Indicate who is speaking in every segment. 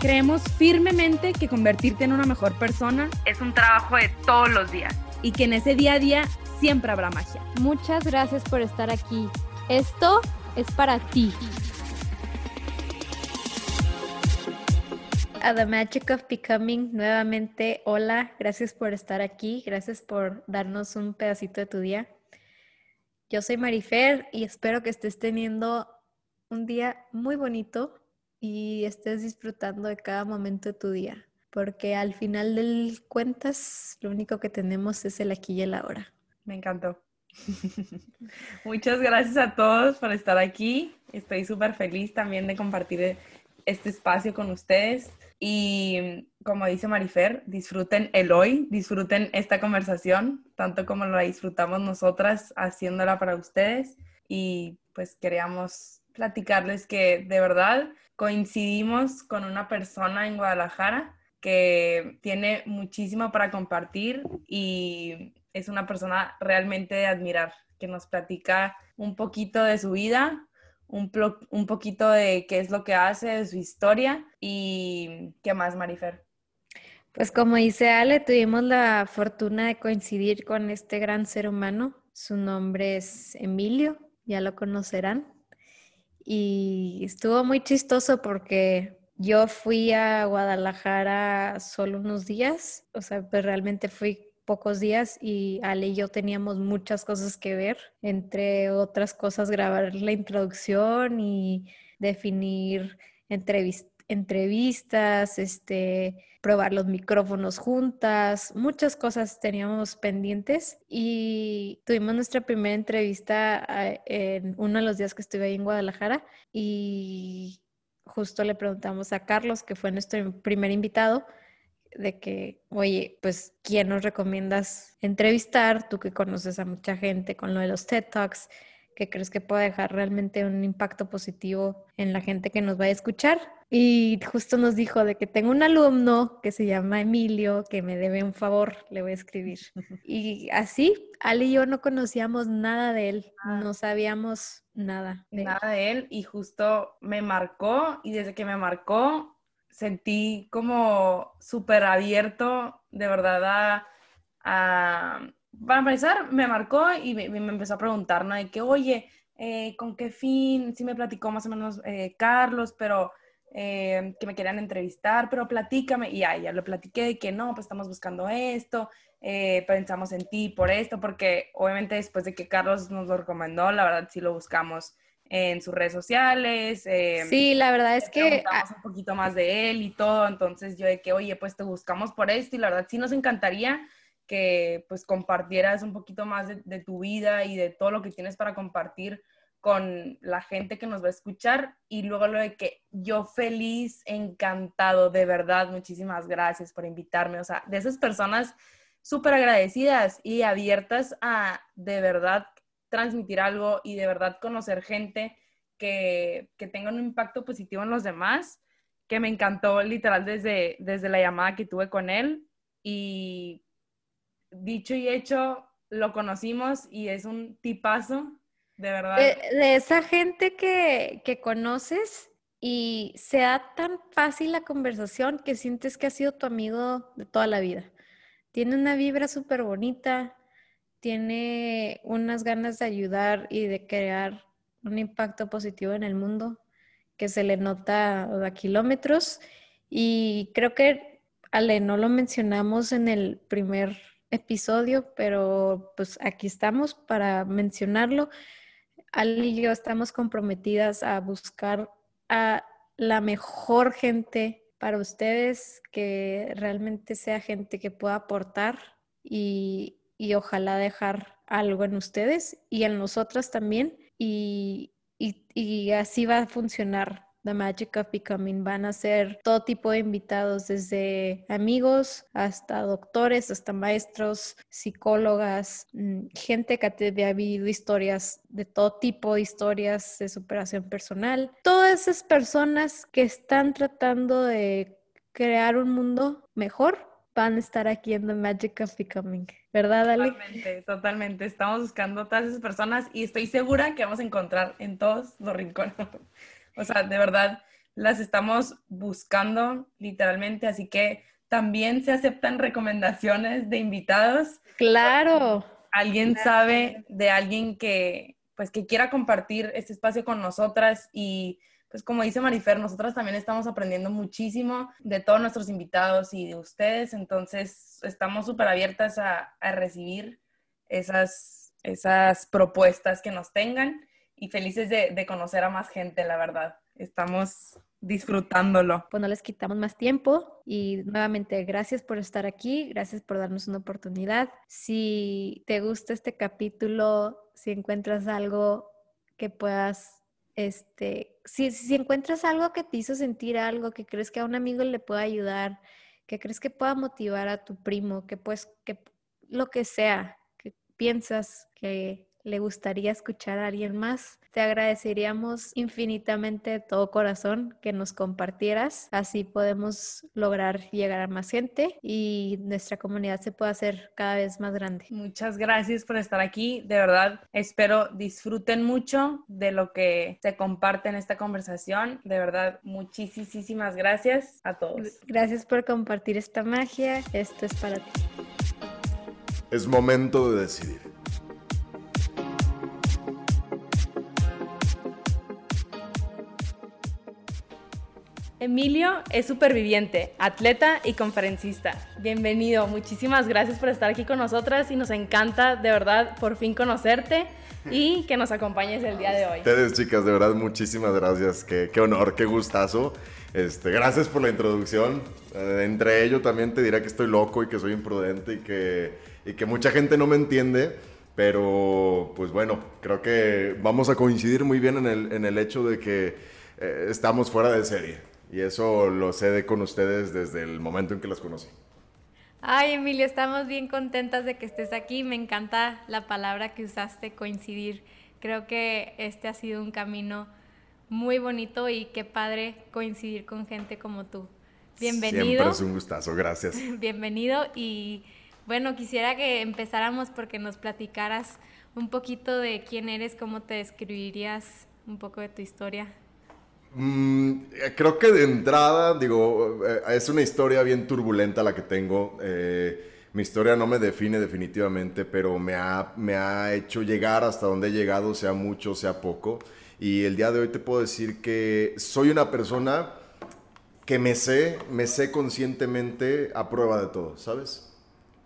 Speaker 1: Creemos firmemente que convertirte en una mejor persona
Speaker 2: es un trabajo de todos los días
Speaker 1: y que en ese día a día siempre habrá magia.
Speaker 3: Muchas gracias por estar aquí. Esto es para ti. A The Magic of Becoming, nuevamente, hola, gracias por estar aquí, gracias por darnos un pedacito de tu día. Yo soy Marifer y espero que estés teniendo un día muy bonito y estés disfrutando de cada momento de tu día, porque al final del cuentas lo único que tenemos es el aquí y el ahora.
Speaker 1: Me encantó. Muchas gracias a todos por estar aquí. Estoy súper feliz también de compartir este espacio con ustedes. Y como dice Marifer, disfruten el hoy, disfruten esta conversación, tanto como la disfrutamos nosotras haciéndola para ustedes. Y pues queríamos platicarles que de verdad coincidimos con una persona en Guadalajara que tiene muchísimo para compartir y es una persona realmente de admirar, que nos platica un poquito de su vida, un, un poquito de qué es lo que hace, de su historia y qué más, Marifer.
Speaker 3: Pues como dice Ale, tuvimos la fortuna de coincidir con este gran ser humano. Su nombre es Emilio, ya lo conocerán y estuvo muy chistoso porque yo fui a Guadalajara solo unos días, o sea, pues realmente fui pocos días y Ale y yo teníamos muchas cosas que ver, entre otras cosas grabar la introducción y definir entrevistas entrevistas, este, probar los micrófonos juntas, muchas cosas teníamos pendientes y tuvimos nuestra primera entrevista ah, en uno de los días que estuve ahí en Guadalajara y justo le preguntamos a Carlos, que fue nuestro primer invitado, de que, oye, pues, ¿quién nos recomiendas entrevistar? Tú que conoces a mucha gente con lo de los TED Talks, que crees que pueda dejar realmente un impacto positivo en la gente que nos va a escuchar. Y justo nos dijo de que tengo un alumno que se llama Emilio, que me debe un favor, le voy a escribir. Y así, Ali y yo no conocíamos nada de él, ah. no sabíamos nada
Speaker 1: de nada de él y justo me marcó y desde que me marcó sentí como súper abierto de verdad a, para empezar me marcó y me, empezó a preguntar, ¿no? De que, oye, eh, ¿con qué fin? Sí me platicó más o menos eh, Carlos, pero eh, que me querían entrevistar, pero platícame. Y ya, ya lo platiqué de que no, pues estamos buscando esto, eh, pensamos en ti por esto, porque obviamente después de que Carlos nos lo recomendó, la verdad sí lo buscamos en sus redes sociales.
Speaker 3: Eh, sí, la verdad es que...
Speaker 1: un poquito más de él y todo, entonces yo de que, oye, pues te buscamos por esto y la verdad sí nos encantaría que pues compartieras un poquito más de tu vida y de todo lo que tienes para compartir con la gente que nos va a escuchar. Y luego lo de que yo feliz, encantado, de verdad, muchísimas gracias por invitarme, o sea, de esas personas súper agradecidas y abiertas a de verdad transmitir algo y de verdad conocer gente que, que tenga un impacto positivo en los demás, que me encantó literal desde, desde la llamada que tuve con él. Y dicho y hecho, lo conocimos y es un tipazo de verdad.
Speaker 3: De, esa gente que, que, conoces y se da tan fácil la conversación que sientes que ha sido tu amigo de toda la vida. Tiene una vibra súper bonita, tiene unas ganas de ayudar y de crear un impacto positivo en el mundo que se le nota a kilómetros. Y creo que, Ale, no lo mencionamos en el primer episodio, pero pues aquí estamos para mencionarlo. Ali y yo estamos comprometidas a buscar a la mejor gente para ustedes, que realmente sea gente que pueda aportar y, ojalá dejar algo en ustedes y en nosotras también. Y, así va a funcionar The Magic of Becoming. Van a ser todo tipo de invitados, desde amigos hasta doctores, hasta maestros, psicólogas, mm, gente que ha vivido historias de todo tipo historias de superación personal. Todas esas personas que están tratando de crear un mundo mejor van a estar aquí en The Magic of Becoming. ¿Verdad, Ale?
Speaker 1: Totalmente, totalmente. Estamos buscando todas esas personas y estoy segura que vamos a encontrar en todos los rincones. O sea, de verdad, las estamos buscando literalmente, así que también se aceptan recomendaciones de invitados.
Speaker 3: Claro.
Speaker 1: ¿Alguien sabe de alguien que, pues, que quiera compartir este espacio con nosotras y pues como dice Marifer, nosotras también estamos aprendiendo muchísimo de todos nuestros invitados y de ustedes, entonces estamos súper abiertas a, recibir esas, esas propuestas que nos tengan y felices de, de conocer a más gente, la verdad. Estamos disfrutándolo.
Speaker 3: Pues no les quitamos más tiempo y nuevamente gracias por estar aquí, gracias por darnos una oportunidad. Si te gusta este capítulo, si encuentras algo que puedas este, si, si encuentras algo que te hizo sentir algo, que crees que a un amigo le pueda ayudar, que crees que pueda motivar a tu primo, que pues, que lo que sea, que piensas que le gustaría escuchar a alguien más, te agradeceríamos infinitamente de todo corazón que nos compartieras. Así podemos lograr llegar a más gente y nuestra comunidad se pueda hacer cada vez más grande.
Speaker 1: Muchas gracias por estar aquí. De verdad, espero disfruten mucho de lo que se comparte en esta conversación. De verdad, muchísimas gracias a todos.
Speaker 3: Gracias por compartir esta magia. Esto es para ti.
Speaker 4: Es momento de decidir.
Speaker 1: Emilio es superviviente, atleta y conferencista. Bienvenido, muchísimas gracias por estar aquí con nosotras y nos encanta de verdad por fin conocerte y que nos acompañes el día de hoy.
Speaker 4: Ustedes chicas, de verdad muchísimas gracias, qué, qué honor, qué gustazo. Este, gracias por la introducción. Eh, entre ello también te diré que estoy loco y que soy imprudente y que, y que mucha gente no me entiende. Pero, pues bueno, creo que vamos a coincidir muy bien en el, en el hecho de que eh, estamos fuera de serie. Y eso lo sé con ustedes desde el momento en que las conocí.
Speaker 3: Ay, Emilio, estamos bien contentas de que estés aquí. Me encanta la palabra que usaste, coincidir. Creo que este ha sido un camino muy bonito y qué padre coincidir con gente como tú. Bienvenido.
Speaker 4: Siempre es un gustazo, gracias.
Speaker 3: Bienvenido y bueno, quisiera que empezáramos porque nos platicaras un poquito de quién eres, cómo te describirías, un poco de tu historia.
Speaker 4: Mm, creo que de entrada, digo, eh, es una historia bien turbulenta la que tengo. Eh, mi historia no me define definitivamente, pero me ha, me ha hecho llegar hasta donde he llegado, sea mucho, sea poco. Y el día de hoy te puedo decir que soy una persona que me sé, me sé conscientemente a prueba de todo, ¿sabes?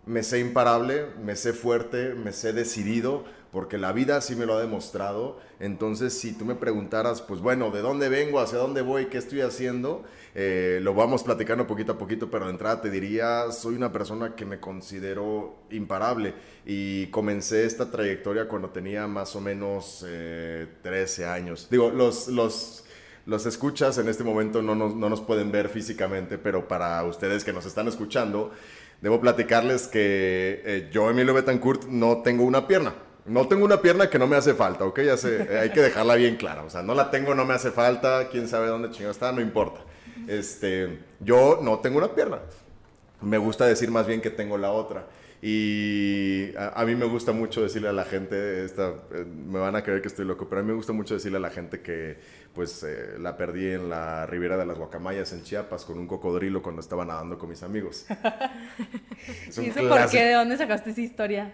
Speaker 4: Me sé imparable, me sé fuerte, me sé decidido, porque la vida sí me lo ha demostrado. Entonces, si tú me preguntaras, pues bueno, ¿de dónde vengo? ¿Hacia dónde voy? ¿Qué estoy haciendo? Eh, lo vamos platicando poquito a poquito, pero de entrada te diría, soy una persona que me considero imparable y comencé esta trayectoria cuando tenía más o menos 13 eh, años. Digo, los... los los escuchas en este momento no nos, no nos pueden ver físicamente, pero para ustedes que nos están escuchando, debo platicarles que eh, yo, Emilio Betancourt, no tengo una pierna. No tengo una pierna que no me hace falta, ¿ok? Ya sé, hay que dejarla bien clara. O sea, no la tengo, no me hace falta, quién sabe dónde chingado está, no importa. Este, yo no tengo una pierna. Me gusta decir más bien que tengo la otra. Y a, mí me gusta mucho decirle a la gente, esta, eh, me van a creer que estoy loco, pero a mí me gusta mucho decirle a la gente que pues eh, la perdí en la ribera de las Guacamayas en Chiapas con un cocodrilo cuando estaba nadando con mis amigos.
Speaker 1: ¿Y eso por qué? ¿De dónde sacaste esa historia?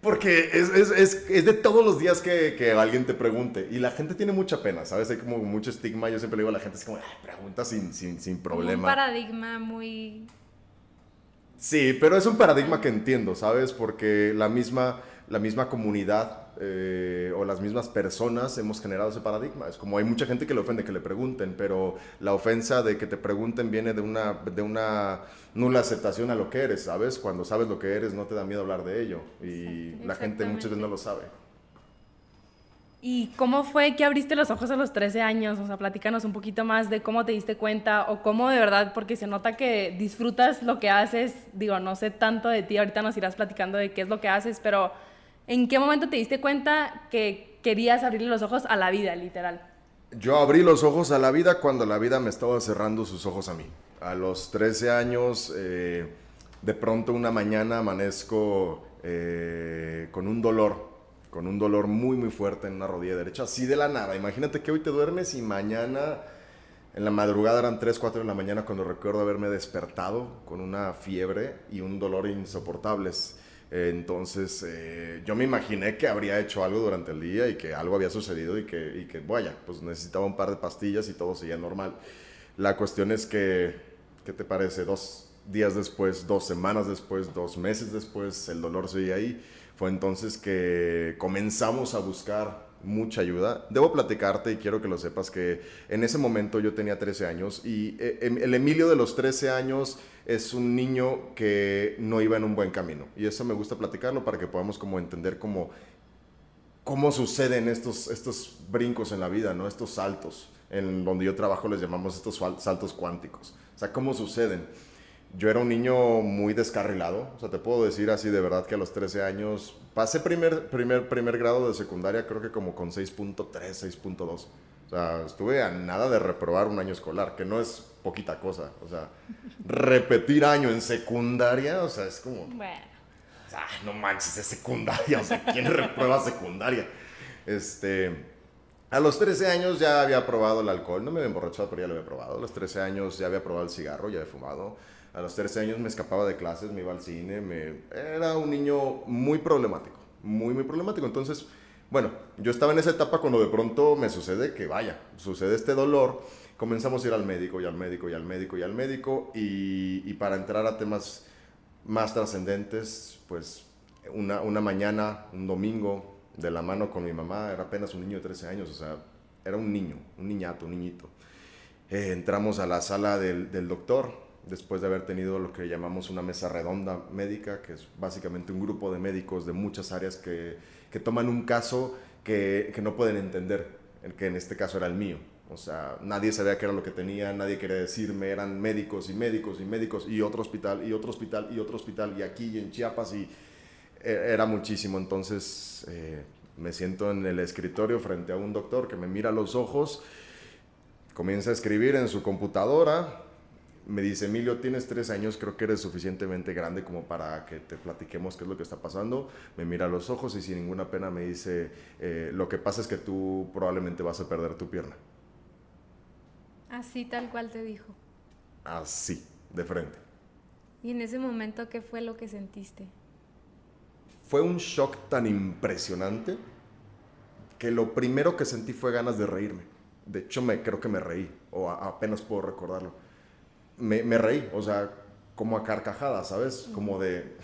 Speaker 4: Porque es, es, es, es, de todos los días que, que, alguien te pregunte. Y la gente tiene mucha pena, ¿sabes? Hay como mucho estigma. Yo siempre le digo a la gente, es como, pregunta sin, sin, sin problema.
Speaker 3: Un paradigma muy...
Speaker 4: Sí, pero es un paradigma que entiendo, ¿sabes? Porque la misma, la misma comunidad eh, o las mismas personas hemos generado ese paradigma. Es como hay mucha gente que le ofende que le pregunten, pero la ofensa de que te pregunten viene de una, de una nula aceptación a lo que eres, ¿sabes? Cuando sabes lo que eres no te da miedo hablar de ello y la gente muchas veces no lo sabe.
Speaker 1: ¿Y cómo fue que abriste los ojos a los 13 años? O sea, platícanos un poquito más de cómo te diste cuenta o cómo de verdad, porque se nota que disfrutas lo que haces. Digo, no sé tanto de ti, ahorita nos irás platicando de qué es lo que haces, pero ¿en qué momento te diste cuenta que querías abrirle los ojos a la vida, literal?
Speaker 4: Yo abrí los ojos a la vida cuando la vida me estaba cerrando sus ojos a mí. A los 13 años, eh, de pronto una mañana amanezco eh, con un dolor con un dolor muy muy fuerte en una rodilla derecha, así de la nada. Imagínate que hoy te duermes y mañana en la madrugada eran 3, 4 de la mañana cuando recuerdo haberme despertado con una fiebre y un dolor insoportables. Entonces eh, yo me imaginé que habría hecho algo durante el día y que algo había sucedido y que, y que vaya, pues necesitaba un par de pastillas y todo seguía normal. La cuestión es que, ¿qué te parece? Dos días después, dos semanas después, dos meses después, el dolor seguía ahí fue entonces que comenzamos a buscar mucha ayuda. Debo platicarte y quiero que lo sepas que en ese momento yo tenía 13 años y eh, em, el Emilio de los 13 años es un niño que no iba en un buen camino. Y eso me gusta platicarlo para que podamos como entender cómo, cómo suceden estos, estos brincos en la vida, ¿no? estos saltos. En donde yo trabajo les llamamos estos saltos cuánticos. O sea, cómo suceden yo era un niño muy descarrilado. O sea, te puedo decir así de verdad que a los 13 años pasé primer, primer, primer grado de secundaria, creo que como con 6.3, 6.2. O sea, estuve a nada de reprobar un año escolar, que no es poquita cosa. O sea, repetir año en secundaria, o sea, es como. Bueno. O sea, no manches, es secundaria. O sea, ¿quién reprueba secundaria? Este. A los 13 años ya había probado el alcohol, no me había emborrachado, pero ya lo había probado. A los 13 años ya había probado el cigarro, ya había fumado. A los 13 años me escapaba de clases, me iba al cine, me... era un niño muy problemático, muy, muy problemático. Entonces, bueno, yo estaba en esa etapa cuando de pronto me sucede que, vaya, sucede este dolor, comenzamos a ir al médico y al médico y al médico y al médico y, para entrar a temas más trascendentes, pues una, una mañana, un domingo, de la mano con mi mamá, era apenas un niño de 13 años, o sea, era un niño, un niñato, un niñito. Eh, entramos a la sala del, del doctor, después de haber tenido lo que llamamos una mesa redonda médica, que es básicamente un grupo de médicos de muchas áreas que, que toman un caso que, que, no pueden entender, el que en este caso era el mío. O sea, nadie sabía qué era lo que tenía, nadie quería decirme, eran médicos y médicos y médicos y otro hospital y otro hospital y otro hospital y aquí y en Chiapas y eh, era muchísimo. Entonces eh, me siento en el escritorio frente a un doctor que me mira los ojos, comienza a escribir en su computadora, me dice, Emilio, tienes tres años, creo que eres suficientemente grande como para que te platiquemos qué es lo que está pasando. Me mira a los ojos y sin ninguna pena me dice, eh, lo que pasa es que tú probablemente vas a perder tu pierna.
Speaker 3: Así tal cual te dijo.
Speaker 4: Así, de frente.
Speaker 3: ¿Y en ese momento qué fue lo que sentiste?
Speaker 4: Fue un shock tan impresionante que lo primero que sentí fue ganas de reírme. De hecho, me, creo que me reí, o apenas puedo recordarlo me, reí, o sea, como a carcajadas, ¿sabes? Como
Speaker 3: de...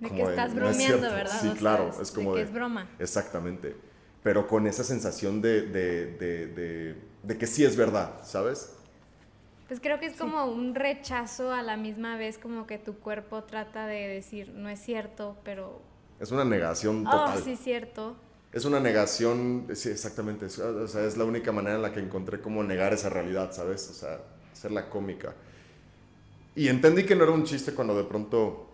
Speaker 3: De que estás bromeando, ¿verdad?
Speaker 4: Sí, claro, es como
Speaker 3: de... Que es broma.
Speaker 4: Exactamente. Pero con esa sensación de, de, de, que sí es verdad, ¿sabes?
Speaker 3: Pues creo que es como un rechazo a la misma vez, como que tu cuerpo trata de decir, no es cierto, pero...
Speaker 4: Es una negación oh, total.
Speaker 3: Oh, sí, cierto.
Speaker 4: Es una negación, sí, exactamente. O sea, es la única manera en la que encontré cómo negar esa realidad, ¿sabes? O sea, la cómica. Y entendí que no era un chiste cuando de pronto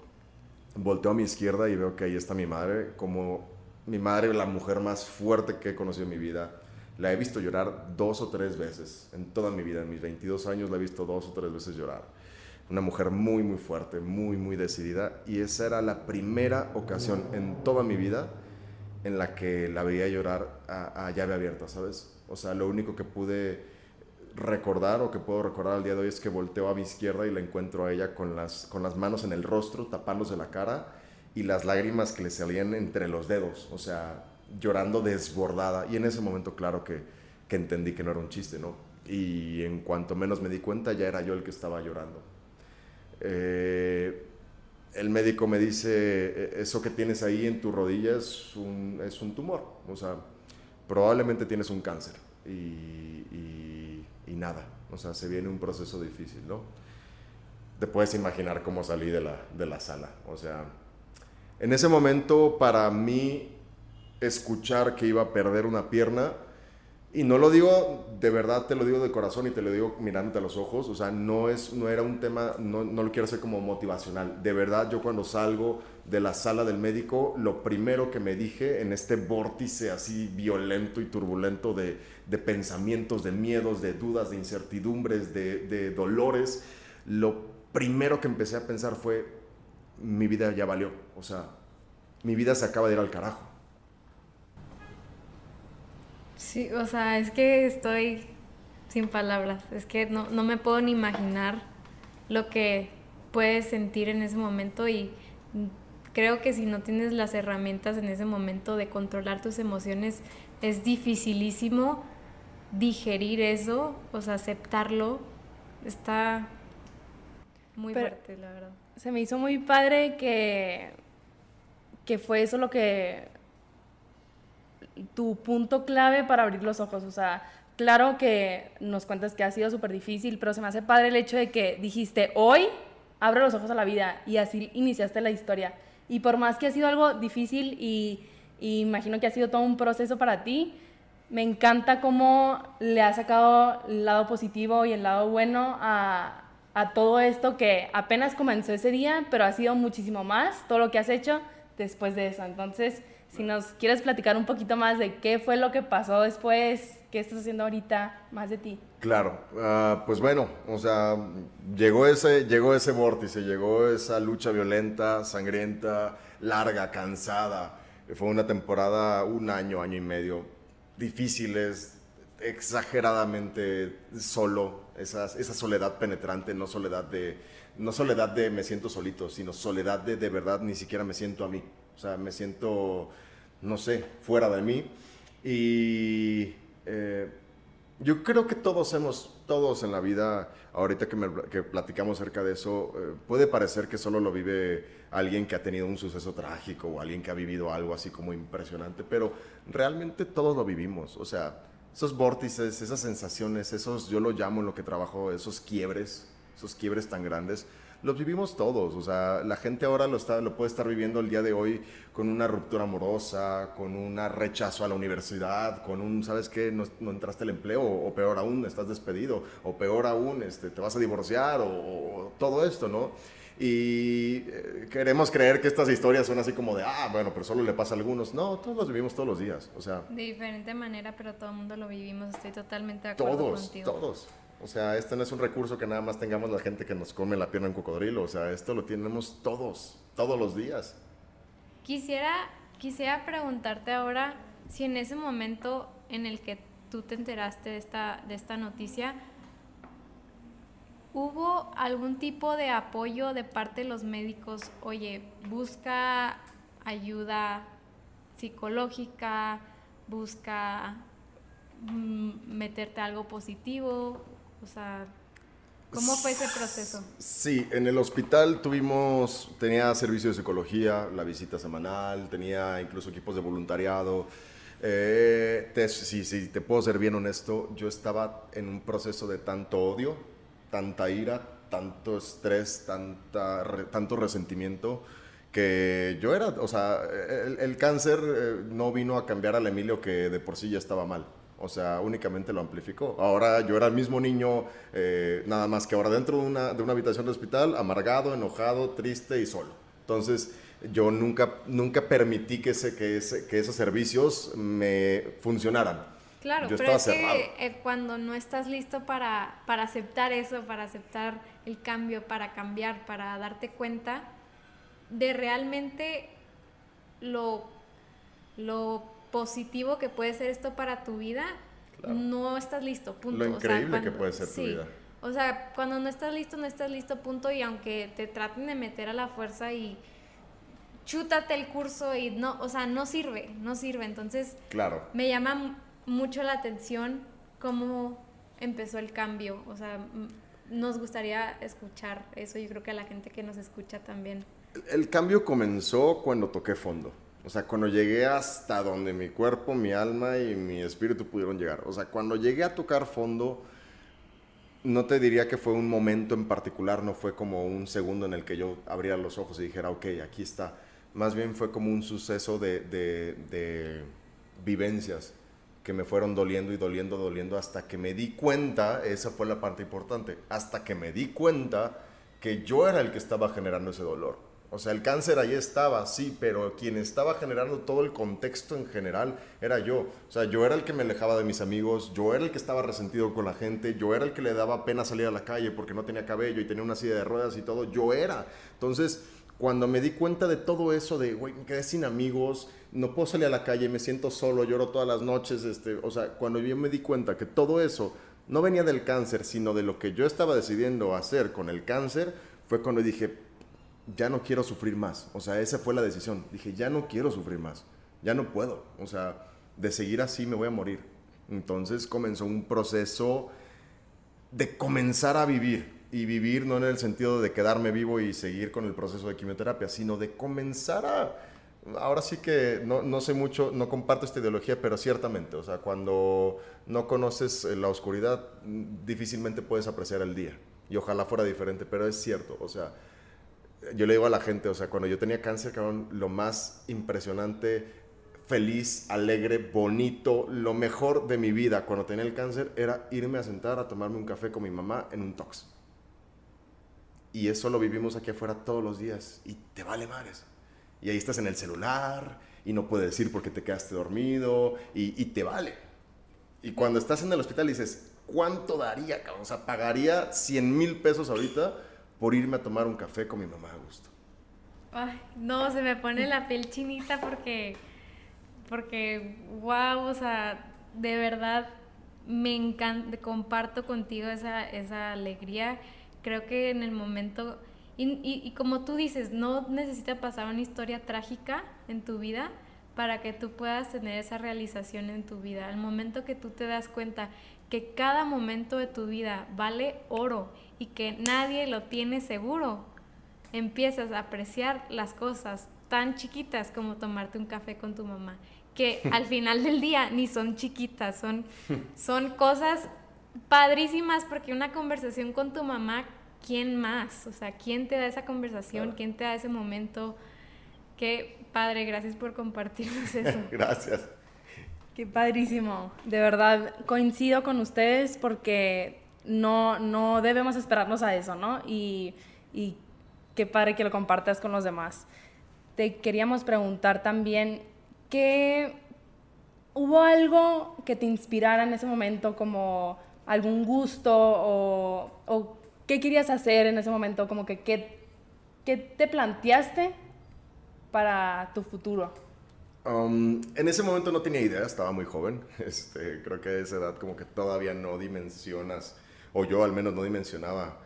Speaker 4: volteo a mi izquierda y veo que ahí está mi madre, como mi madre, la mujer más fuerte que he conocido en mi vida. La he visto llorar dos o tres veces en toda mi vida, en mis 22 años la he visto dos o tres veces llorar. Una mujer muy, muy fuerte, muy, muy decidida. Y esa era la primera ocasión en toda mi vida en la que la veía llorar a, a llave abierta, ¿sabes? O sea, lo único que pude recordar o que puedo recordar al día de hoy es que volteo a mi izquierda y la encuentro a ella con las, con las manos en el rostro, tapándose la cara y las lágrimas que le salían entre los dedos, o sea, llorando desbordada. Y en ese momento, claro que, que entendí que no era un chiste, ¿no? Y en cuanto menos me di cuenta, ya era yo el que estaba llorando. Eh, el médico me dice, e, eso que tienes ahí en tu rodilla es un, es un tumor, o sea, probablemente tienes un cáncer. y nada. O sea, se viene un proceso difícil, ¿no? Te puedes imaginar cómo salí de la, de la sala. O sea, en ese momento para mí escuchar que iba a perder una pierna. Y no lo digo, de verdad te lo digo de corazón y te lo digo mirándote a los ojos. O sea, no, es, no era un tema, no, no lo quiero hacer como motivacional. De verdad, yo cuando salgo de la sala del médico, lo primero que me dije en este vórtice así violento y turbulento de, de pensamientos, de miedos, de dudas, de incertidumbres, de, de dolores, lo primero que empecé a pensar fue, mi vida ya valió. O sea, mi vida se acaba de ir al carajo.
Speaker 3: Sí, o sea, es que estoy sin palabras. Es que no, no me puedo ni imaginar lo que puedes sentir en ese momento y creo que si no tienes las herramientas en ese momento de controlar tus emociones, es dificilísimo digerir eso, o sea, aceptarlo. Está muy
Speaker 1: Pero-
Speaker 3: fuerte, la verdad.
Speaker 1: se me hizo muy padre que, que fue eso lo que tu punto clave para abrir los ojos. O sea, claro que nos cuentas que ha sido súper difícil, pero se me hace padre el hecho de que dijiste, hoy abro los ojos a la vida y así iniciaste la historia. Y por más que ha sido algo difícil y, y imagino que ha sido todo un proceso para ti, me encanta cómo le has sacado el lado positivo y el lado bueno a, a todo esto que apenas comenzó ese día, pero ha sido muchísimo más todo lo que has hecho después de eso. Entonces, si nos quieres platicar un poquito más de qué fue lo que pasó después, qué estás haciendo ahorita, más de ti.
Speaker 4: Claro, ah, pues bueno, o sea, llegó ese, llegó ese vórtice, llegó esa lucha violenta, sangrienta, larga, cansada. Fue una temporada, un año, año y medio, difíciles, exageradamente solo, esa, esa soledad penetrante, no soledad de, no soledad de me siento solito, sino soledad de de verdad ni siquiera me siento a mí. O sea, me siento, no sé, fuera de mí. Y eh, yo creo que todos hemos, todos en la vida, ahorita que, me- platicamos acerca de eso, eh, puede parecer que solo lo vive alguien que ha tenido un suceso trágico o alguien que ha vivido algo así como impresionante, pero realmente todos lo vivimos. O sea, esos vórtices, esas sensaciones, esos, yo lo llamo en lo que trabajo, esos quiebres, esos quiebres tan grandes, los vivimos todos. O sea, la gente ahora lo, está, lo puede estar viviendo el día de hoy con una ruptura amorosa, con un rechazo a la universidad, con un, ¿sabes qué? No, no entraste al empleo, o, peor aún, estás despedido, o peor aún, este, te vas a divorciar, o, o todo esto, ¿no? Y eh, queremos creer que estas historias son así como de, ah, bueno, pero solo le pasa a algunos. No, todos los vivimos todos los días. O sea,
Speaker 3: De diferente manera, pero todo el mundo lo vivimos. Estoy totalmente de acuerdo
Speaker 4: todos,
Speaker 3: contigo.
Speaker 4: todos. O sea, este no es un recurso que nada más tengamos la gente que nos come la pierna en cocodrilo. O sea, esto lo tenemos todos, todos los días.
Speaker 3: Quisiera, quisiera preguntarte ahora si en ese momento en el que tú te enteraste de esta, de esta noticia, ¿hubo algún tipo de apoyo de parte de los médicos? Oye, busca ayuda psicológica, busca mm, meterte algo positivo, o sea, ¿cómo fue ese proceso?
Speaker 4: Sí, en el hospital tuvimos, tenía servicio de psicología, la visita semanal, tenía incluso equipos de voluntariado. Eh, te, sí, sí, te puedo ser bien honesto, yo estaba en un proceso de tanto odio, tanta ira, tanto estrés, tanta, tanto resentimiento, que yo era, o sea, el, el cáncer eh, no vino a cambiar al Emilio que de por sí ya estaba mal. O sea, únicamente lo amplificó. Ahora yo era el mismo niño, eh, nada más que ahora dentro de una, de una habitación de hospital, amargado, enojado, triste y solo. Entonces, yo nunca, nunca permití que, ese, que, ese, que esos servicios me funcionaran.
Speaker 3: Claro,
Speaker 4: Yo
Speaker 3: pero es
Speaker 4: cerrado.
Speaker 3: que eh, cuando no estás listo para, para aceptar eso, para aceptar el cambio, para cambiar, para darte cuenta de realmente lo, lo positivo que puede ser esto para tu vida,
Speaker 4: Claro.
Speaker 3: no estás listo, punto.
Speaker 4: Lo
Speaker 3: O sea,
Speaker 4: increíble que puede ser tu
Speaker 3: sí.
Speaker 4: vida.
Speaker 3: O sea, cuando no estás listo, no estás listo, punto. Y aunque te traten de meter a la fuerza y chútate el curso y no, o sea, no sirve, no sirve. Entonces,
Speaker 4: Claro.
Speaker 3: me llama mucho la atención cómo empezó el cambio. O sea, nos gustaría escuchar eso. Yo creo que a la gente que nos escucha también.
Speaker 4: El cambio comenzó cuando toqué fondo. O sea, cuando llegué hasta donde mi cuerpo, mi alma y mi espíritu pudieron llegar. O sea, cuando llegué a tocar fondo, no te diría que fue un momento en particular, no fue como un segundo en el que yo abriera los ojos y dijera, ok, aquí está. más bien fue como un suceso de, de, de vivencias que me fueron doliendo y doliendo, doliendo, hasta que me di cuenta, esa fue la parte importante, hasta que me di cuenta que yo era el que estaba generando ese dolor. O sea, el cáncer ahí estaba, sí, pero quien estaba generando todo el contexto en general era yo. O sea, yo era el que me alejaba de mis amigos, yo era el que estaba resentido con la gente, yo era el que le daba pena salir a la calle porque no tenía cabello y tenía una silla de ruedas y todo, yo era. Entonces, cuando me di cuenta de todo eso, de, güey, me quedé sin amigos, no puedo salir a la calle, me siento solo, lloro todas las noches, este, o sea, cuando yo me di cuenta que todo eso no venía del cáncer, sino de lo que yo estaba decidiendo hacer con el cáncer, fue cuando dije, ya no quiero sufrir más. O sea, esa fue la decisión. Dije, ya no quiero sufrir más. Ya no puedo. O sea, de seguir así me voy a morir. Entonces comenzó un proceso de comenzar a vivir. Y vivir no en el sentido de quedarme vivo y seguir con el proceso de quimioterapia, sino de comenzar a... Ahora sí que no, no sé mucho, no comparto esta ideología, pero ciertamente, o sea, cuando no conoces la oscuridad, difícilmente puedes apreciar el día. Y ojalá fuera diferente, pero es cierto, o sea, yo le digo a la gente, o sea, cuando yo tenía cáncer, cabrón, lo más impresionante, feliz, alegre, bonito, lo mejor de mi vida cuando tenía el cáncer era irme a sentar a tomarme un café con mi mamá en un tox. Y eso lo vivimos aquí afuera todos los días y te vale madres. Y ahí estás en el celular y no puedes decir porque te quedaste dormido y, y te vale. Y cuando estás en el hospital dices, ¿cuánto daría, cabrón? O sea, pagaría 100 mil pesos ahorita por irme a tomar un café con mi mamá a gusto.
Speaker 3: Ay, no, se me pone la piel chinita porque, porque, wow, o sea, de verdad me encanta, comparto contigo esa, esa alegría. Creo que en el momento, y, y, como tú dices, no necesita pasar una historia trágica en tu vida para que tú puedas tener esa realización en tu vida. Al momento que tú te das cuenta que cada momento de tu vida vale oro y que nadie lo tiene seguro, empiezas a apreciar las cosas tan chiquitas como tomarte un café con tu mamá, que al final del día ni son chiquitas, son, son cosas padrísimas porque una conversación con tu mamá, ¿quién más? O sea, ¿quién te da esa conversación? ¿Quién te da ese momento? Qué padre, gracias por compartirnos eso.
Speaker 4: gracias.
Speaker 1: Qué padrísimo. De verdad, coincido con ustedes porque no, no debemos esperarnos a eso, ¿no? Y, qué padre que lo compartas con los demás. Te queríamos preguntar también, ¿qué, ¿hubo algo que te inspirara en ese momento como algún gusto o, o qué querías hacer en ese momento? Como que qué, qué te planteaste para tu futuro.
Speaker 4: Um, en ese momento no tenía idea, estaba muy joven. Este, creo que a esa edad como que todavía no dimensionas o yo al menos no dimensionaba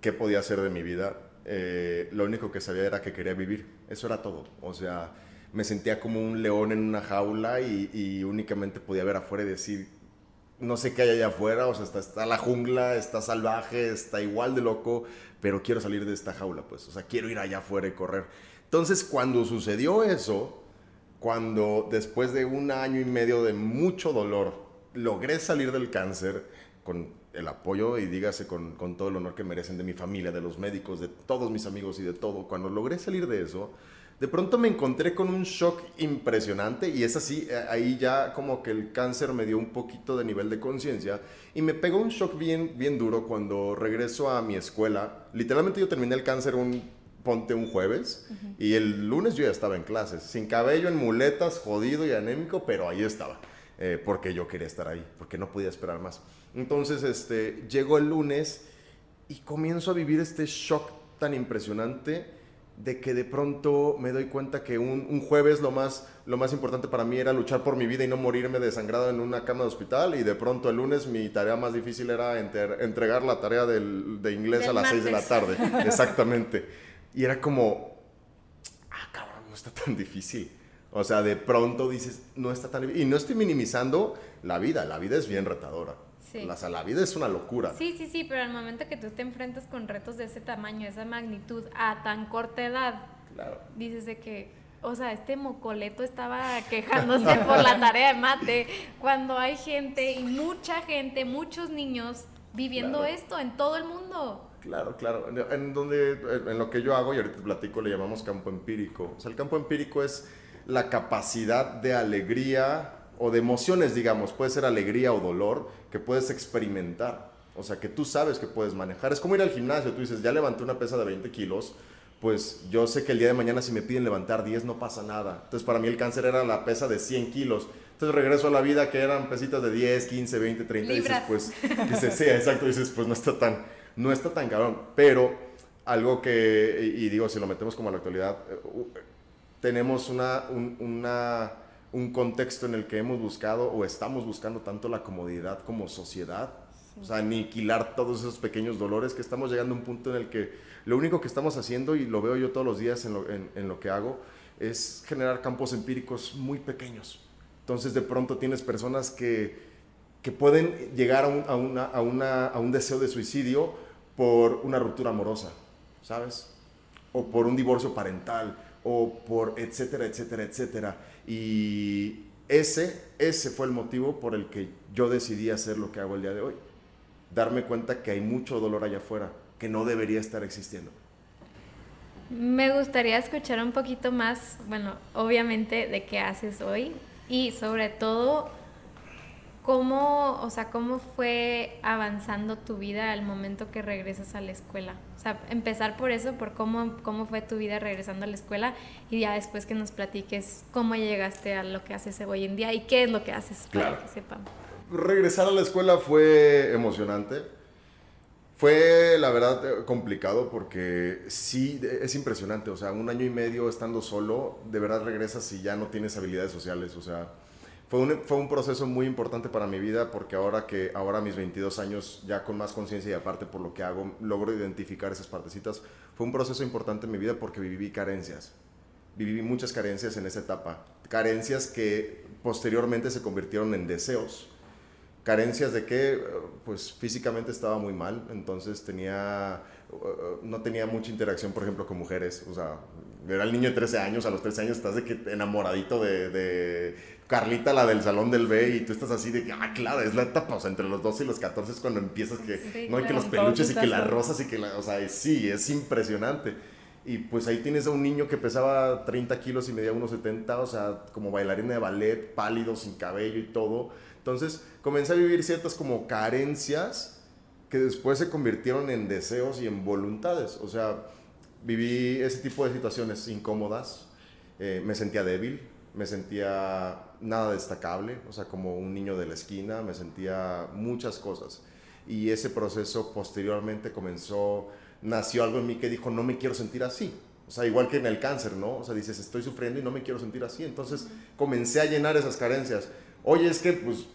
Speaker 4: qué podía hacer de mi vida. Eh, lo único que sabía era que quería vivir, eso era todo. O sea, me sentía como un león en una jaula y, únicamente podía ver afuera y decir, no sé qué hay allá afuera, o sea, está, está, la jungla, está salvaje, está igual de loco, pero quiero salir de esta jaula, pues, o sea, quiero ir allá afuera y correr. Entonces, cuando sucedió eso, cuando después de un año y medio de mucho dolor, logré salir del cáncer con el apoyo y dígase con, todo el honor que merecen de mi familia, de los médicos, de todos mis amigos y de todo. Cuando logré salir de eso, de pronto me encontré con un shock impresionante y es así, eh, ahí ya como que el cáncer me dio un poquito de nivel de conciencia y me pegó un shock bien, bien duro cuando regreso a mi escuela. Literalmente yo terminé el cáncer un, ponte un jueves y el lunes yo ya estaba en clases, sin cabello, en muletas, jodido y anémico, pero ahí estaba. Eh, porque yo quería estar ahí, porque no podía esperar más. Entonces, este, llego el lunes y comienzo a vivir este shock tan impresionante de que de pronto me doy cuenta que un, jueves lo más, lo más importante para mí era luchar por mi vida y no morirme desangrado en una cama de hospital y de pronto el lunes mi tarea más difícil era entregar la tarea del, de inglés a las 6 de la tarde. Exactamente. Y era como, ah, cabrón, no está tan difícil. O sea, de pronto dices, no está tan... Y no estoy minimizando la vida, la vida es bien retadora. Sí. La, la vida es una locura.
Speaker 3: Sí, sí, sí, pero al momento que tú te enfrentas con retos de ese tamaño, esa magnitud, a tan corta edad, claro. dices de que, o sea, este mocoleto estaba quejándose por la tarea de mate, cuando hay gente y mucha gente, muchos niños viviendo esto en todo el mundo.
Speaker 4: Claro, claro. En donde, en lo que yo hago, y ahorita te platico, le llamamos campo empírico. O sea, el campo empírico es la capacidad de alegría o de emociones, digamos, puede ser alegría o dolor, que puedes experimentar. O sea, que tú sabes que puedes manejar. Es como ir al gimnasio, tú dices, ya levanté una pesa de 20 kilos, pues yo sé que el día de mañana si me piden levantar 10 no pasa nada. Entonces para mí el cáncer era la pesa de 100 kilos. Entonces regreso a la vida que eran pesitas de 10, 15, 20, 30. Libras. Dices, pues, dices, sí, exacto, dices, pues no está tan, no está tan cabrón. Pero algo que, y, digo, si lo metemos como a la actualidad, eh, tenemos una, un, contexto en el que hemos buscado o estamos buscando tanto la comodidad como sociedad. O sea, aniquilar todos esos pequeños dolores que estamos llegando a un punto en el que lo único que estamos haciendo, y lo veo yo todos los días en lo, que hago, es generar campos empíricos muy pequeños entonces de pronto tienes personas que, que pueden llegar a, una, a, una, a un deseo de suicidio por una ruptura amorosa, ¿sabes? O por un divorcio parental, o por etcétera, etcétera, etcétera. Y ese, ese fue el motivo por el que yo decidí hacer lo que hago el día de hoy. Darme cuenta que hay mucho dolor allá afuera, que no debería estar existiendo.
Speaker 3: Me gustaría escuchar un poquito más, bueno, obviamente de qué haces hoy, y sobre todo, ¿cómo, o sea, cómo fue avanzando tu vida al momento que regresas a la escuela? O sea, empezar por eso, por cómo, cómo fue tu vida regresando a la escuela y ya después que nos platiques cómo llegaste a lo que haces hoy en día y qué es lo que haces para que sepan.
Speaker 4: Regresar a la escuela fue emocionante. Fue, la verdad, complicado porque sí, es impresionante. O sea, un año y medio estando solo, de verdad regresas y ya no tienes habilidades sociales. O sea, fue un, fue un proceso muy importante para mi vida porque ahora que, ahora mis 22 años, ya con más conciencia y aparte por lo que hago, logro identificar esas partecitas. Fue un proceso importante en mi vida porque viví carencias. Viví muchas carencias en esa etapa. Carencias que posteriormente se convirtieron en deseos carencias de que, pues físicamente estaba muy mal, entonces tenía, no tenía mucha interacción, por ejemplo, con mujeres, o sea, era el niño de 13 años, a los 13 años estás de que enamoradito de, de Carlita, la del salón del B, y tú estás así de que, ah, claro, es la etapa, o sea, entre los 12 y los 14 es cuando empiezas que, no hay que los peluches y que las rosas y que, la, o sea, sí, es impresionante. Y pues ahí tienes a un niño que pesaba 30 kilos y medía unos 70, o sea, como bailarina de ballet, pálido, sin cabello y todo entonces comencé a vivir ciertas como carencias que después se convirtieron en deseos y en voluntades. O sea, viví ese tipo de situaciones incómodas, eh, me sentía débil, me sentía nada destacable, o sea, como un niño de la esquina, me sentía muchas cosas. Y ese proceso posteriormente comenzó, nació algo en mí que dijo, no me quiero sentir así. O sea, igual que en el cáncer, ¿no? O sea, dices, estoy sufriendo y no me quiero sentir así. Entonces comencé a llenar esas carencias. Oye, es que pues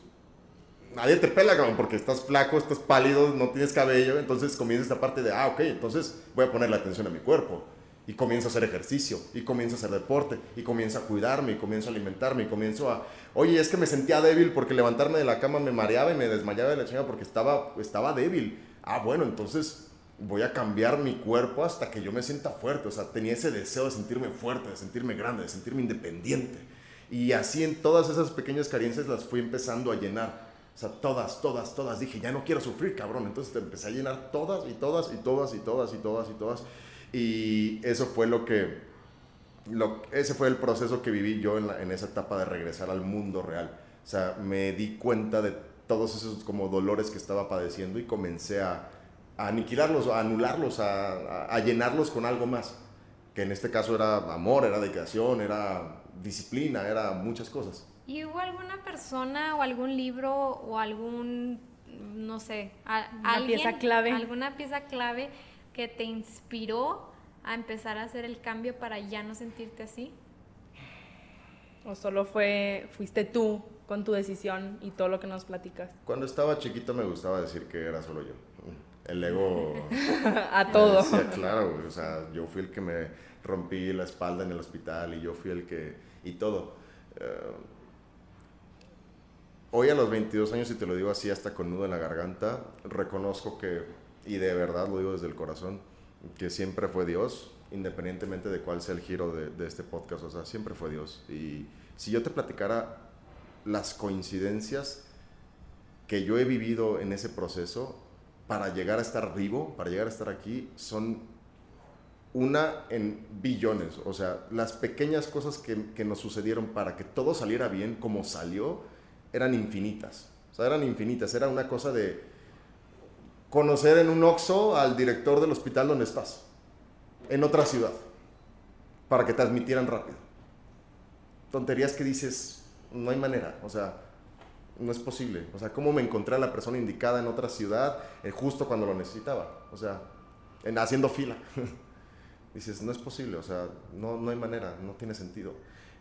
Speaker 4: nadie te pela, cabrón, porque estás flaco, estás pálido, no tienes cabello, entonces comienza esta parte de, ah, ok, entonces voy a poner la atención a mi cuerpo. Y comienzo a hacer ejercicio, y comienzo a hacer deporte, y comienzo a cuidarme, y comienzo a alimentarme, y comienzo a, oye, es que me sentía débil porque levantarme de la cama me mareaba y me desmayaba de la chingada porque estaba, estaba débil. Ah, bueno, entonces voy a cambiar mi cuerpo hasta que yo me sienta fuerte. O sea, tenía ese deseo de sentirme fuerte, de sentirme grande, de sentirme independiente. Y así en todas esas pequeñas carencias las fui empezando a llenar. O sea, todas, todas, todas. Dije, ya no quiero sufrir, cabrón. Entonces te empecé a llenar todas y todas y todas y todas y todas y todas. Eso fue lo que, lo, ese fue el proceso que viví yo en, en esa etapa de regresar al mundo real. O sea, me di cuenta de todos esos como dolores que estaba padeciendo y comencé a, a aniquilarlos, a anularlos, a, a, a, llenarlos con algo más. Que en este caso era amor, era dedicación, era disciplina, era muchas cosas.
Speaker 3: ¿Y hubo alguna persona o algún libro o algún, no sé, alguien, pieza clave. alguna pieza clave que te inspiró a empezar a hacer el cambio para ya no sentirte así?
Speaker 1: ¿O solo fue, fuiste tú con tu decisión y todo lo que nos platicas?
Speaker 4: Cuando estaba chiquito me gustaba decir que era solo yo. El ego...
Speaker 1: a todo.
Speaker 4: claro, o sea, yo fui el que me rompí la espalda en el hospital y yo fui el que... y todo. Eh, hoy a los 22 años, y te lo digo así hasta con nudo en la garganta, reconozco que, y de verdad lo digo desde el corazón, que siempre fue Dios, independientemente de cuál sea el giro de, este podcast, o sea, siempre fue Dios. Y si yo te platicara las coincidencias que yo he vivido en ese proceso, para llegar a estar vivo, para llegar a estar aquí, son una en billones. O sea, las pequeñas cosas que, que nos sucedieron para que todo saliera bien como salió, eran infinitas. O sea, eran infinitas. Era una cosa de conocer en un Oxxo al director del hospital donde estás, en otra ciudad, para que te admitieran rápido. Tonterías que dices, no hay manera, o sea, no es posible. O sea, ¿cómo me encontré a la persona indicada en otra ciudad eh, justo cuando lo necesitaba? O sea, en, haciendo fila. dices, no es posible, o sea, no, no hay manera, no tiene sentido.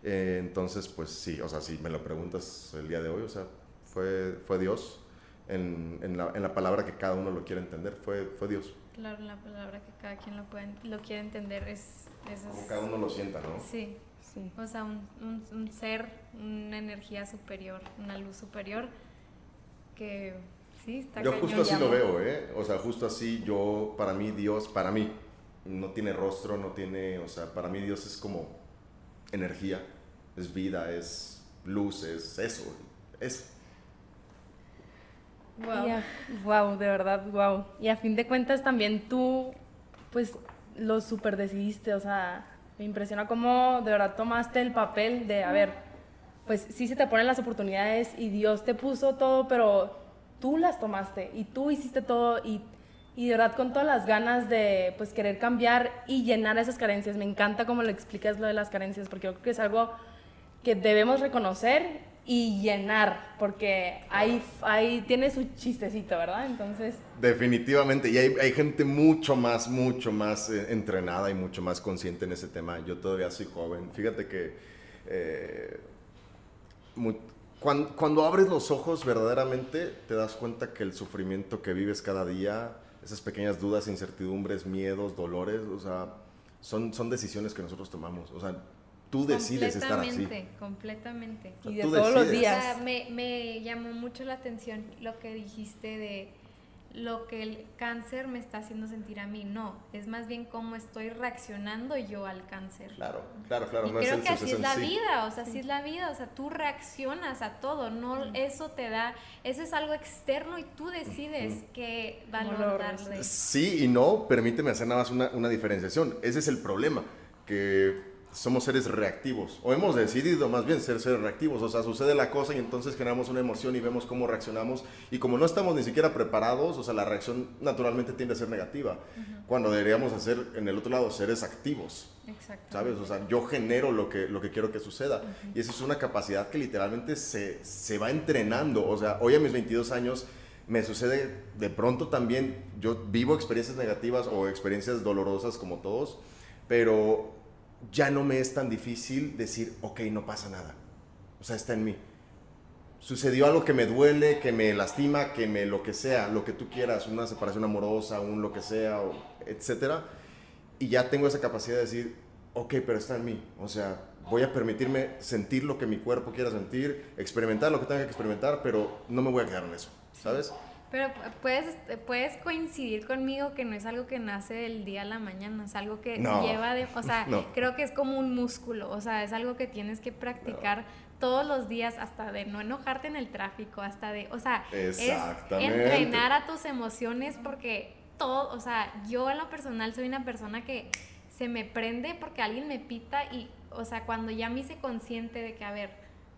Speaker 4: Eh, entonces, pues sí, o sea, si me lo preguntas el día de hoy, o sea, fue, fue Dios en, en, la, en la palabra que cada uno lo quiere entender, fue, fue Dios.
Speaker 3: Claro, la palabra que cada quien lo, puede, lo quiere entender es... es
Speaker 4: Como cada uno lo sienta, ¿no?
Speaker 3: Sí, sí. O sea, un, un, un, ser, una energía superior, una luz superior que sí está
Speaker 4: Yo justo así lo veo, ¿eh? O sea, justo así yo, para mí Dios, para mí, no tiene rostro, no tiene, o sea, para mí Dios es como energía, es vida, es luz, es eso, eso.
Speaker 1: Wow. wow, de verdad, wow. Y a fin de cuentas también tú, pues, lo super decidiste, o sea, me impresiona cómo de verdad tomaste el papel de, a ver, pues sí se te ponen las oportunidades y Dios te puso todo, pero tú las tomaste y tú hiciste todo y, y de verdad con todas las ganas de, pues, querer cambiar y llenar esas carencias. Me encanta cómo lo explicas lo de las carencias, porque yo creo que es algo que debemos reconocer y llenar, porque ahí, ahí tiene su chistecito, ¿verdad? Entonces...
Speaker 4: Definitivamente, y hay, hay gente mucho más, mucho más eh, entrenada y mucho más consciente en ese tema. Yo todavía soy joven. Fíjate que eh, cuando, cuando, abres los ojos verdaderamente, te das cuenta que el sufrimiento que vives cada día, esas pequeñas dudas, incertidumbres, miedos, dolores, o sea, son, son decisiones que nosotros tomamos. O sea, tú decides estar así.
Speaker 3: Completamente,
Speaker 1: Y de todos los días.
Speaker 3: O sea, me, me, llamó mucho la atención lo que dijiste de lo que el cáncer me está haciendo sentir a mí. No, es más bien cómo estoy reaccionando yo al cáncer.
Speaker 4: Claro, claro, claro.
Speaker 3: Y creo que así es la vida, o sea, así es la vida, o sea, tú reaccionas a todo, no eso te da, eso es algo externo y tú decides qué valor darle.
Speaker 4: Sí y no, permíteme hacer nada más una, una diferenciación. Ese es el problema, que somos seres reactivos, o hemos decidido más bien ser seres reactivos, o sea, sucede la cosa y entonces generamos una emoción y vemos cómo reaccionamos, y como no estamos ni siquiera preparados, o sea, la reacción naturalmente tiende a ser negativa, cuando deberíamos hacer en el otro lado seres activos. ¿Sabes? O sea, yo genero lo que, lo que quiero que suceda. Y esa es una capacidad que literalmente se, se va entrenando. O sea, hoy a mis 22 años me sucede de pronto también, yo vivo experiencias negativas o experiencias dolorosas como todos, pero ya no me es tan difícil decir, ok, no pasa nada. O sea, está en mí. Sucedió algo que me duele, que me lastima, que me lo que sea, lo que tú quieras, una separación amorosa, un lo que sea, etcétera. Y ya tengo esa capacidad de decir, ok, pero está en mí. O sea, voy a permitirme sentir lo que mi cuerpo quiera sentir, experimentar lo que tenga que experimentar, pero no me voy a quedar en eso, ¿sabes?
Speaker 3: Pero puedes, puedes coincidir conmigo que no es algo que nace del día a la mañana, es algo que lleva de, o sea, creo que es como un músculo, o sea, es algo que tienes que practicar todos los días hasta de no enojarte en el tráfico, hasta de, o sea, es entrenar a tus emociones porque todo, o sea, yo en lo personal soy una persona que se me prende porque alguien me pita y, o sea, cuando ya me hice consciente de que, a ver,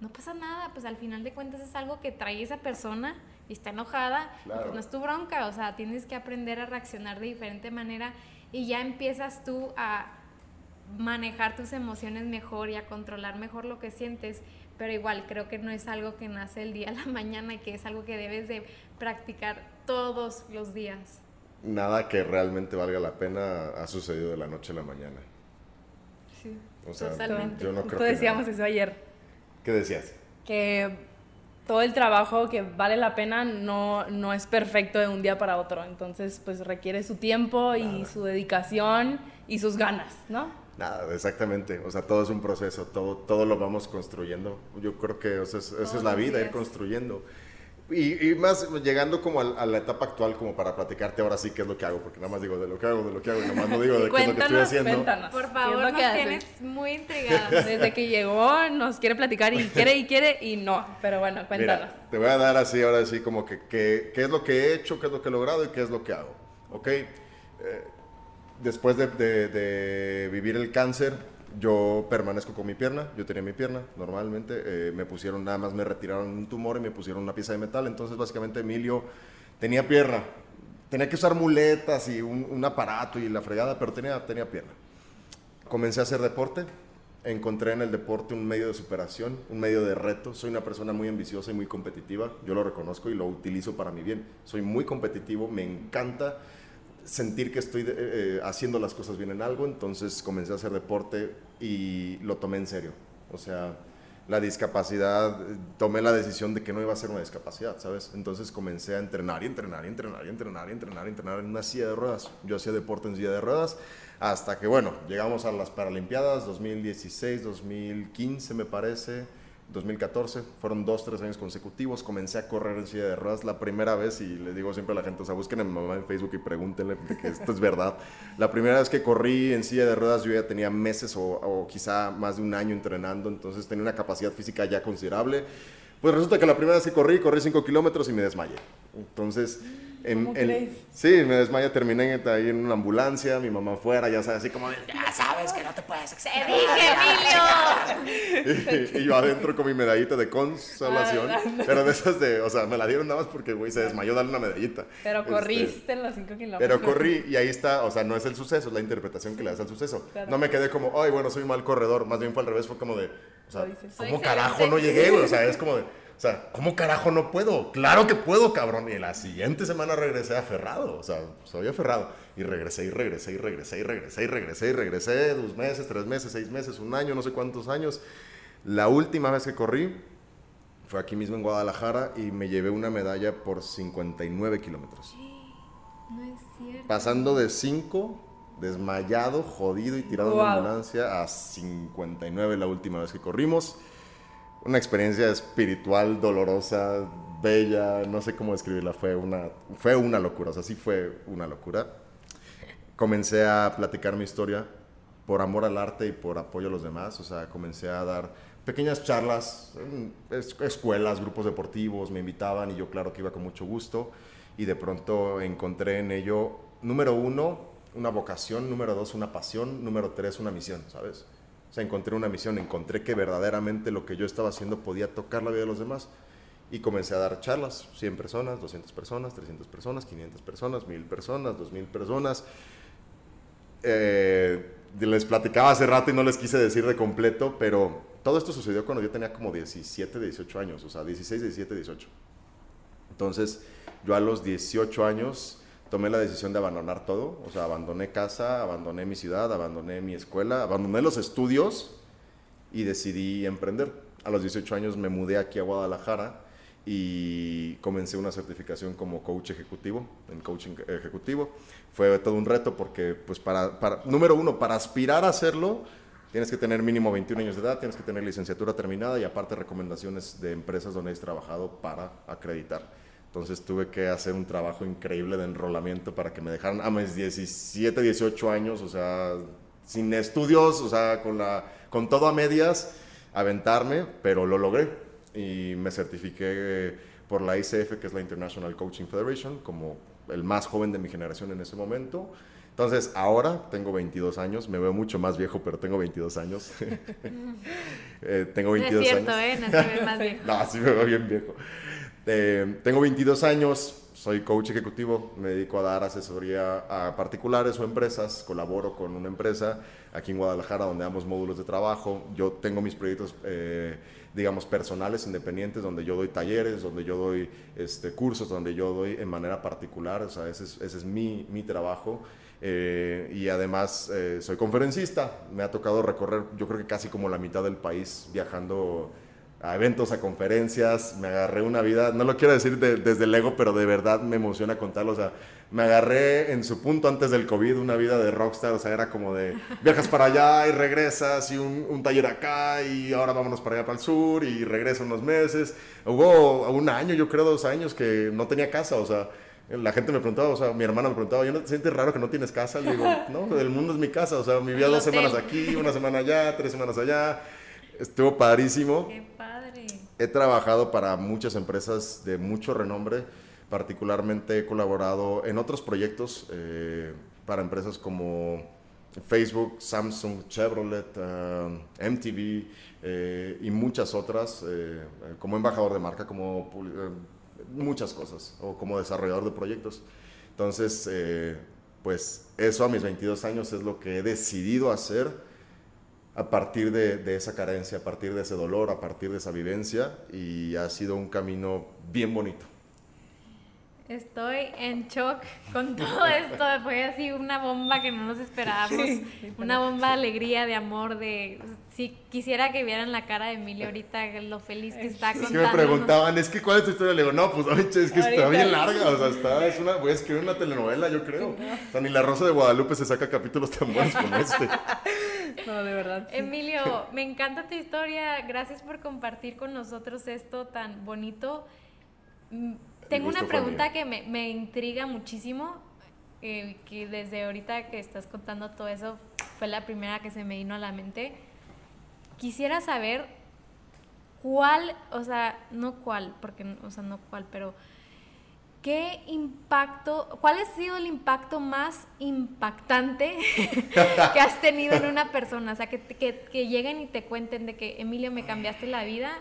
Speaker 3: no pasa nada, pues al final de cuentas es algo que trae esa persona y está enojada, pues no es tu bronca, o sea, tienes que aprender a reaccionar de diferente manera y ya empiezas tú a manejar tus emociones mejor y a controlar mejor lo que sientes, pero igual creo que no es algo que nace el día a la mañana y que es algo que debes de practicar todos los días.
Speaker 4: Nada que realmente valga la pena ha sucedido de la noche a la mañana.
Speaker 1: Sí, totalmente. decíamos eso ayer.
Speaker 4: ¿Qué decías?
Speaker 1: Que todo el trabajo que vale la pena no, no es perfecto de un día para otro. Entonces, pues requiere su tiempo y su dedicación y sus ganas, ¿no?
Speaker 4: Nada, exactamente. O sea, todo es un proceso, todo, todo lo vamos construyendo. Yo creo que esa es la vida, ir construyendo. Y, y más llegando como a, la etapa actual, como para platicarte ahora sí qué es lo que hago, porque nada más digo de lo que hago, de lo que hago, y nomás no digo de qué es lo que estoy haciendo.
Speaker 1: cuéntanos.
Speaker 5: Por
Speaker 1: ¿Qué es
Speaker 5: favor, nos
Speaker 1: que
Speaker 5: tienes muy intrigados.
Speaker 1: Desde que llegó nos quiere platicar y quiere y quiere y no. Pero bueno, cuéntanos.
Speaker 4: Mira, te voy a dar así, ahora sí, como que, que- qué es lo que he hecho, qué es lo que he logrado y qué es lo que hago. ¿Ok? Eh, después de, de- de vivir el cáncer, yo permanezco con mi pierna. Yo tenía mi pierna normalmente. eh, me pusieron, nada más me retiraron un tumor y me pusieron una pieza de metal. Entonces, básicamente, Emilio tenía pierna. Tenía que usar muletas y un, aparato y la fregada, pero tenía, tenía pierna. Comencé a hacer deporte. Encontré en el deporte un medio de superación, un medio de reto. Soy una persona muy ambiciosa y muy competitiva. Yo lo reconozco y lo utilizo para mi bien. Soy muy competitivo, me encanta sentir que estoy eh, eh, haciendo las cosas bien en algo. Entonces comencé a hacer deporte y lo tomé en serio. O sea, la discapacidad, tomé la decisión de que no iba a ser una discapacidad, ¿sabes? Entonces comencé a entrenar y entrenar y entrenar y entrenar y entrenar y entrenar en una silla de ruedas. Yo hacía deporte en silla de ruedas hasta que, bueno, llegamos a las Paralimpiadas 2016, 2015 me parece, 2014. Fueron dos, tres años consecutivos. Comencé a correr en silla de ruedas la primera vez y le digo siempre a la gente, o sea, busquen a mi mamá en Facebook y pregúntenle que esto es verdad. La primera vez que corrí en silla de ruedas yo ya tenía meses o, o quizá más de un año entrenando, entonces tenía una capacidad física ya considerable. Pues resulta que la primera vez que corrí, corrí 5 kilómetros y me desmayé. Entonces, en,
Speaker 1: ¿Cómo
Speaker 4: en-
Speaker 1: crees?
Speaker 4: sí, me desmayé, terminé en- ahí en una ambulancia, mi mamá afuera, ya sabes, así como, de, ya sabes que no te puedes exceder. y, y yo adentro con mi medallita de consolación, pero de esas de, o sea, me la dieron nada más porque, güey, se desmayó darle una medallita.
Speaker 1: Pero
Speaker 4: Este,
Speaker 1: corriste en los 5 kilómetros.
Speaker 4: pero corrí y ahí está, o sea, no es el suceso, es la interpretación que le das al suceso.
Speaker 1: claro.
Speaker 4: No me quedé como, ay, bueno, soy un mal corredor, más bien fue al revés, fue como de, o sea.
Speaker 5: Soy
Speaker 4: ¿cómo
Speaker 5: excelente.
Speaker 4: carajo no llegué, güey? O sea, es como de, o sea, ¿cómo carajo no puedo? Claro que puedo, cabrón. Y la siguiente semana regresé aferrado, o sea, soy aferrado. Y regresé y regresé y regresé y regresé y regresé y regresé, dos meses, tres meses, seis meses, un año, no sé cuántos años. La última vez que corrí fue aquí mismo en Guadalajara y me llevé una medalla por 59 kilómetros.
Speaker 5: No es cierto.
Speaker 4: Pasando de 5, desmayado, jodido y tirado en
Speaker 1: Wow.
Speaker 4: la ambulancia, a 59 la última vez que corrimos. Una experiencia espiritual, dolorosa, bella, no sé cómo describirla, fue una, fue una locura, o sea, sí fue una locura. Comencé a platicar mi historia por amor al arte y por apoyo a los demás, o sea, comencé a dar pequeñas charlas en es- escuelas, grupos deportivos, me invitaban y yo claro que iba con mucho gusto y de pronto encontré en ello, número uno, una vocación, número dos, una pasión, número tres, una misión, ¿sabes? O sea, encontré una misión, encontré que verdaderamente lo que yo estaba haciendo podía tocar la vida de los demás. Y comencé a dar charlas, 100 personas, 200 personas, 300 personas, 500 personas, 1000 personas, 2000 personas. Eh, les platicaba hace rato y no les quise decir de completo, pero todo esto sucedió cuando yo tenía como 17, 18 años, o sea, 16, 17, 18. Entonces, yo a los 18 años tomé la decisión de abandonar todo, o sea, abandoné casa, abandoné mi ciudad, abandoné mi escuela, abandoné los estudios y decidí emprender. A los 18 años me mudé aquí a Guadalajara y comencé una certificación como coach ejecutivo, en coaching ejecutivo. Fue todo un reto porque, pues, para, para, número uno, para aspirar a hacerlo, tienes que tener mínimo 21 años de edad, tienes que tener licenciatura terminada y aparte recomendaciones de empresas donde has trabajado para acreditar. Entonces tuve que hacer un trabajo increíble de enrolamiento para que me dejaran a mis 17, 18 años, o sea, sin estudios, o sea, con, la, con todo a medias, aventarme, pero lo logré y me certifiqué por la ICF, que es la International Coaching Federation, como el más joven de mi generación en ese momento. Entonces, ahora tengo 22 años, me veo mucho más viejo, pero tengo 22 años. Eh, tengo
Speaker 5: No es
Speaker 4: 22
Speaker 5: cierto,
Speaker 4: años.
Speaker 5: ¿eh? No se ve más viejo.
Speaker 4: No, sí me veo bien viejo. Eh, tengo 22 años, soy coach ejecutivo, me dedico a dar asesoría a particulares o empresas, colaboro con una empresa aquí en Guadalajara donde damos módulos de trabajo. Yo tengo mis proyectos, eh, digamos, personales, independientes, donde yo doy talleres, donde yo doy este, cursos, donde yo doy en manera particular, o sea, ese es, ese es mi, mi trabajo. Eh, y además eh, soy conferencista, me ha tocado recorrer yo creo que casi como la mitad del país viajando a eventos, a conferencias, me agarré una vida, no lo quiero decir desde el ego, pero de verdad me emociona contarlo, o sea, me agarré en su punto antes del COVID una vida de rockstar, o sea, era como de viajas para allá y regresas y un, un taller acá y ahora vámonos para allá para el sur y regreso unos meses. Hubo un año, yo creo dos años que no tenía casa, o sea, la gente me preguntaba, o sea, mi hermana me preguntaba, ¿yo no te sientes raro que no tienes casa? Le digo, no, el mundo es mi casa, o sea, mi vida dos semanas aquí, una semana allá, tres semanas allá. Estuvo padrísimo. He trabajado para muchas empresas de mucho renombre, particularmente he colaborado en otros proyectos eh, para empresas como Facebook, Samsung, Chevrolet, uh, MTV eh, y muchas otras, eh, como embajador de marca, como muchas cosas, o como desarrollador de proyectos. Entonces, pues eso a mis 22 años es lo que he decidido hacer a partir de, esa carencia, a partir de ese dolor, a partir de esa vivencia y ha sido un camino bien bonito.
Speaker 5: Estoy en shock con todo esto. Fue así una bomba que no nos esperábamos. Una bomba de alegría, de amor, de... Si quisiera que vieran la cara de Emilio ahorita, lo feliz que está.
Speaker 4: Es que me preguntaban, es que ¿cuál es tu historia? Le digo, no, pues es que está bien larga. O sea, está, es una, voy a escribir una telenovela, yo creo. O sea, ni La Rosa de Guadalupe se saca capítulos tan buenos como este.
Speaker 1: No, de verdad.
Speaker 5: Emilio, me encanta tu historia. Gracias por compartir con nosotros esto tan bonito. Mm, tengo una pregunta que me, me, intriga muchísimo, eh, que desde ahorita que estás contando todo eso, fue la primera que se me vino a la mente. Quisiera saber cuál, o sea, no cuál, porque, o sea, no cuál, pero ¿qué impacto, cuál ha sido el impacto más impactante que has tenido en una persona? O sea, que, que, que, lleguen y te cuenten de que, Emilio, me cambiaste la vida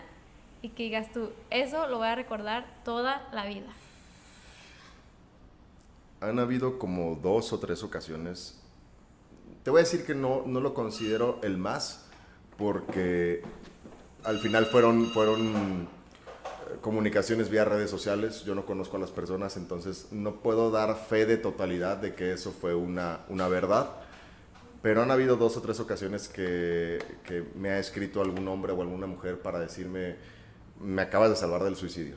Speaker 5: y que digas tú, eso lo voy a recordar toda la vida.
Speaker 4: Han habido como dos o tres ocasiones. Te voy a decir que no, no lo considero el más, porque al final fueron, fueron comunicaciones vía redes sociales, yo no conozco a las personas, entonces no puedo dar fe de totalidad de que eso fue una, una verdad, pero han habido dos o tres ocasiones que, que, me ha escrito algún hombre o alguna mujer para decirme, me acabas de salvar del suicidio.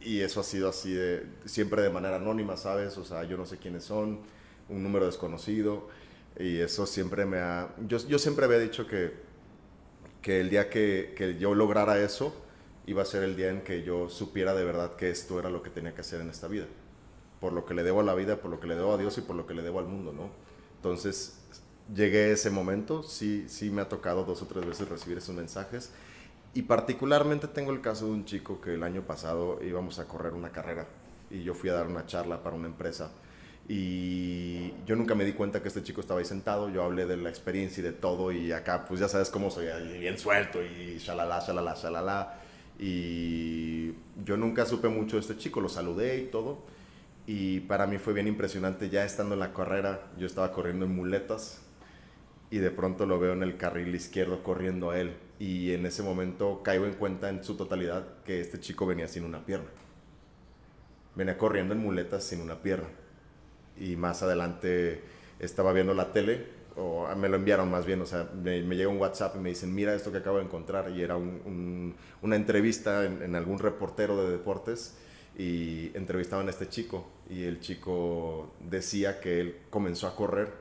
Speaker 4: Y eso ha sido así de, siempre de manera anónima, ¿sabes? O sea, yo no sé quiénes son, un número desconocido, y eso siempre me ha... Yo, yo siempre había dicho que, que el día que, que yo lograra eso, iba a ser el día en que yo supiera de verdad que esto era lo que tenía que hacer en esta vida. Por lo que le debo a la vida, por lo que le debo a Dios y por lo que le debo al mundo, ¿no? Entonces, llegué a ese momento, sí, sí me ha tocado dos o tres veces recibir esos mensajes. Y particularmente tengo el caso de un chico que el año pasado íbamos a correr una carrera y yo fui a dar una charla para una empresa. Y yo nunca me di cuenta que este chico estaba ahí sentado, yo hablé de la experiencia y de todo y acá pues ya sabes cómo soy, bien suelto y shalala, shalala, shalala y yo nunca supe mucho de este chico, lo saludé y todo. Y para mí fue bien impresionante, ya estando en la carrera, yo estaba corriendo en muletas y de pronto lo veo en el carril izquierdo corriendo a él. Y en ese momento caigo en cuenta en su totalidad que este chico venía sin una pierna. Venía corriendo en muletas sin una pierna. Y más adelante estaba viendo la tele o me lo enviaron más bien, o sea, me, me llega un WhatsApp y me dicen, mira esto que acabo de encontrar, y era una entrevista en, algún reportero de deportes, y entrevistaban a este chico, y el chico decía que él comenzó a correr,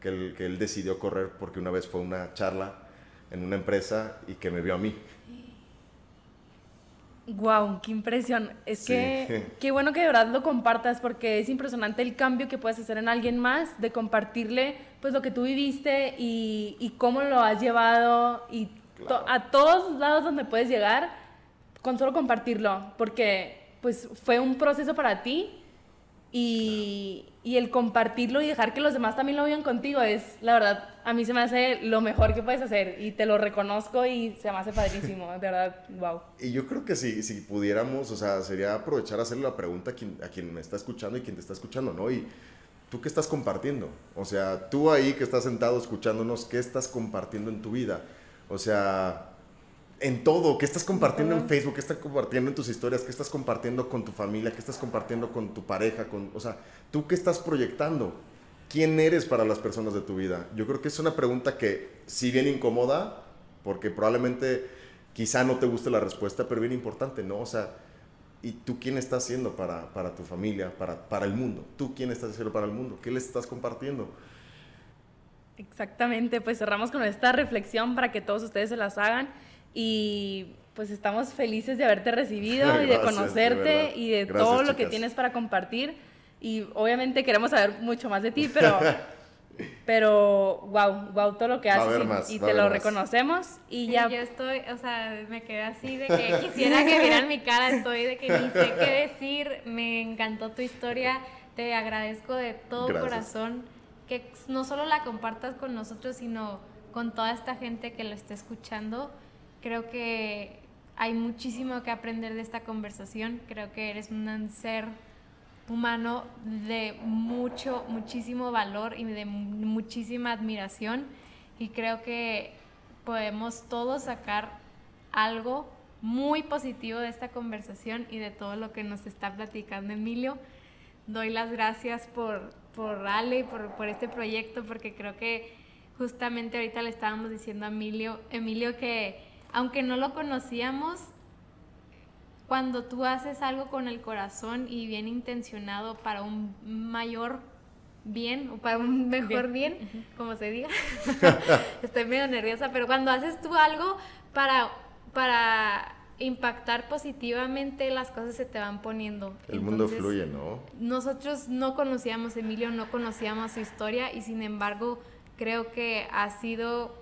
Speaker 4: que él, que él decidió correr porque una vez fue una charla en una empresa y que me vio a mí.
Speaker 1: Wow, qué impresión. Es que qué bueno que de verdad lo compartas porque es impresionante el cambio que puedes hacer en alguien más, de compartirle pues lo que tú viviste y, y cómo lo has llevado y a todos lados donde puedes llegar con solo compartirlo, porque pues fue un proceso para ti y, y, el compartirlo y dejar que los demás también lo vean contigo es, la verdad, a mí se me hace lo mejor que puedes hacer y te lo reconozco y se me hace padrísimo, de verdad, wow.
Speaker 4: Y yo creo que si, si pudiéramos, o sea, sería aprovechar hacerle la pregunta a quien, a quien me está escuchando y quien te está escuchando, ¿no? Y ¿tú qué estás compartiendo? O sea, tú ahí que estás sentado escuchándonos, ¿qué estás compartiendo en tu vida? O sea, en todo, ¿qué estás compartiendo en Facebook? ¿Qué estás compartiendo en tus historias? ¿Qué estás compartiendo con tu familia? ¿Qué estás compartiendo con tu pareja? Con, o sea, ¿tú qué estás proyectando? ¿Quién eres para las personas de tu vida? Yo creo que es una pregunta que, si bien incomoda, porque probablemente quizá no te guste la respuesta, pero bien importante, ¿no? O sea, ¿y tú quién estás haciendo para, para tu familia, para, para el mundo? ¿Tú quién estás haciendo para el mundo? ¿Qué les estás compartiendo?
Speaker 1: Exactamente, pues cerramos con esta reflexión para que todos ustedes se las hagan y pues estamos felices de haberte recibido y de conocerte y de todo lo que tienes para compartir. Y obviamente queremos saber mucho más de ti, pero pero wow, wow todo lo que haces y, te lo reconocemos y ya.
Speaker 3: yo estoy, o sea, me quedé así de que quisiera que vieran mi cara, estoy de que ni sé qué decir, me encantó tu historia, te agradezco de todo corazón que no solo la compartas con nosotros, sino con toda esta gente que lo está escuchando. Creo que hay muchísimo que aprender de esta conversación. Creo que eres un ser humano de mucho, muchísimo valor y de muchísima admiración. Y creo que podemos todos sacar algo muy positivo de esta conversación y de todo lo que nos está platicando Emilio. Doy las gracias por, por Ale, por, por este proyecto, porque creo que justamente ahorita le estábamos diciendo a Emilio, Emilio que aunque no lo conocíamos, cuando tú haces algo con el corazón y bien intencionado para un mayor bien o para un mejor bien, como se diga, estoy medio nerviosa, pero cuando haces tú algo para, para impactar positivamente, las cosas se te van poniendo.
Speaker 4: El mundo fluye, ¿no?
Speaker 3: Nosotros no conocíamos a Emilio, no conocíamos su historia y sin embargo creo que ha sido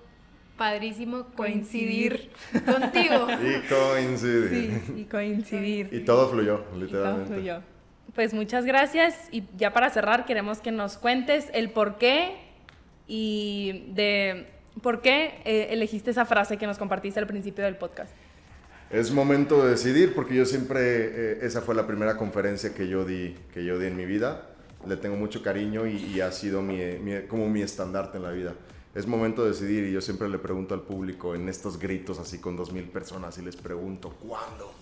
Speaker 3: padrísimo coincidir, contigo.
Speaker 4: Y coincidir.
Speaker 1: Sí, y coincidir.
Speaker 4: Y todo fluyó, literalmente. todo fluyó.
Speaker 1: Pues muchas gracias y ya para cerrar queremos que nos cuentes el por qué y de por qué eh, elegiste esa frase que nos compartiste al principio del podcast.
Speaker 4: Es momento de decidir porque yo siempre, eh, esa fue la primera conferencia que yo di, que yo di en mi vida. Le tengo mucho cariño y, ha sido mi, como mi estandarte en la vida. Es momento de decidir y yo siempre le pregunto al público en estos gritos así con dos mil personas y les pregunto, ¿cuándo?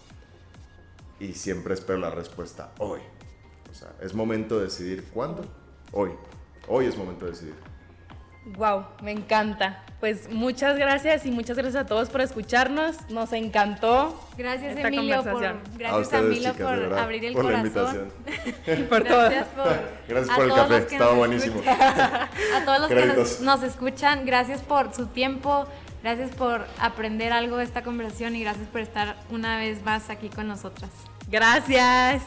Speaker 4: Y siempre espero la respuesta, hoy. O sea, es momento de decidir, ¿cuándo? Hoy. Hoy es momento de decidir.
Speaker 1: Wow, me encanta. Pues muchas gracias y muchas gracias a todos por escucharnos. Nos encantó.
Speaker 3: Gracias Emilio por, gracias a Emilio por abrir el corazón.
Speaker 1: por todo.
Speaker 4: Gracias por, gracias por el café, estaba buenísimo.
Speaker 3: a todos los que nos, nos, escuchan, gracias por su tiempo, gracias por aprender algo de esta conversación y gracias por estar una vez más aquí con nosotras.
Speaker 1: Gracias.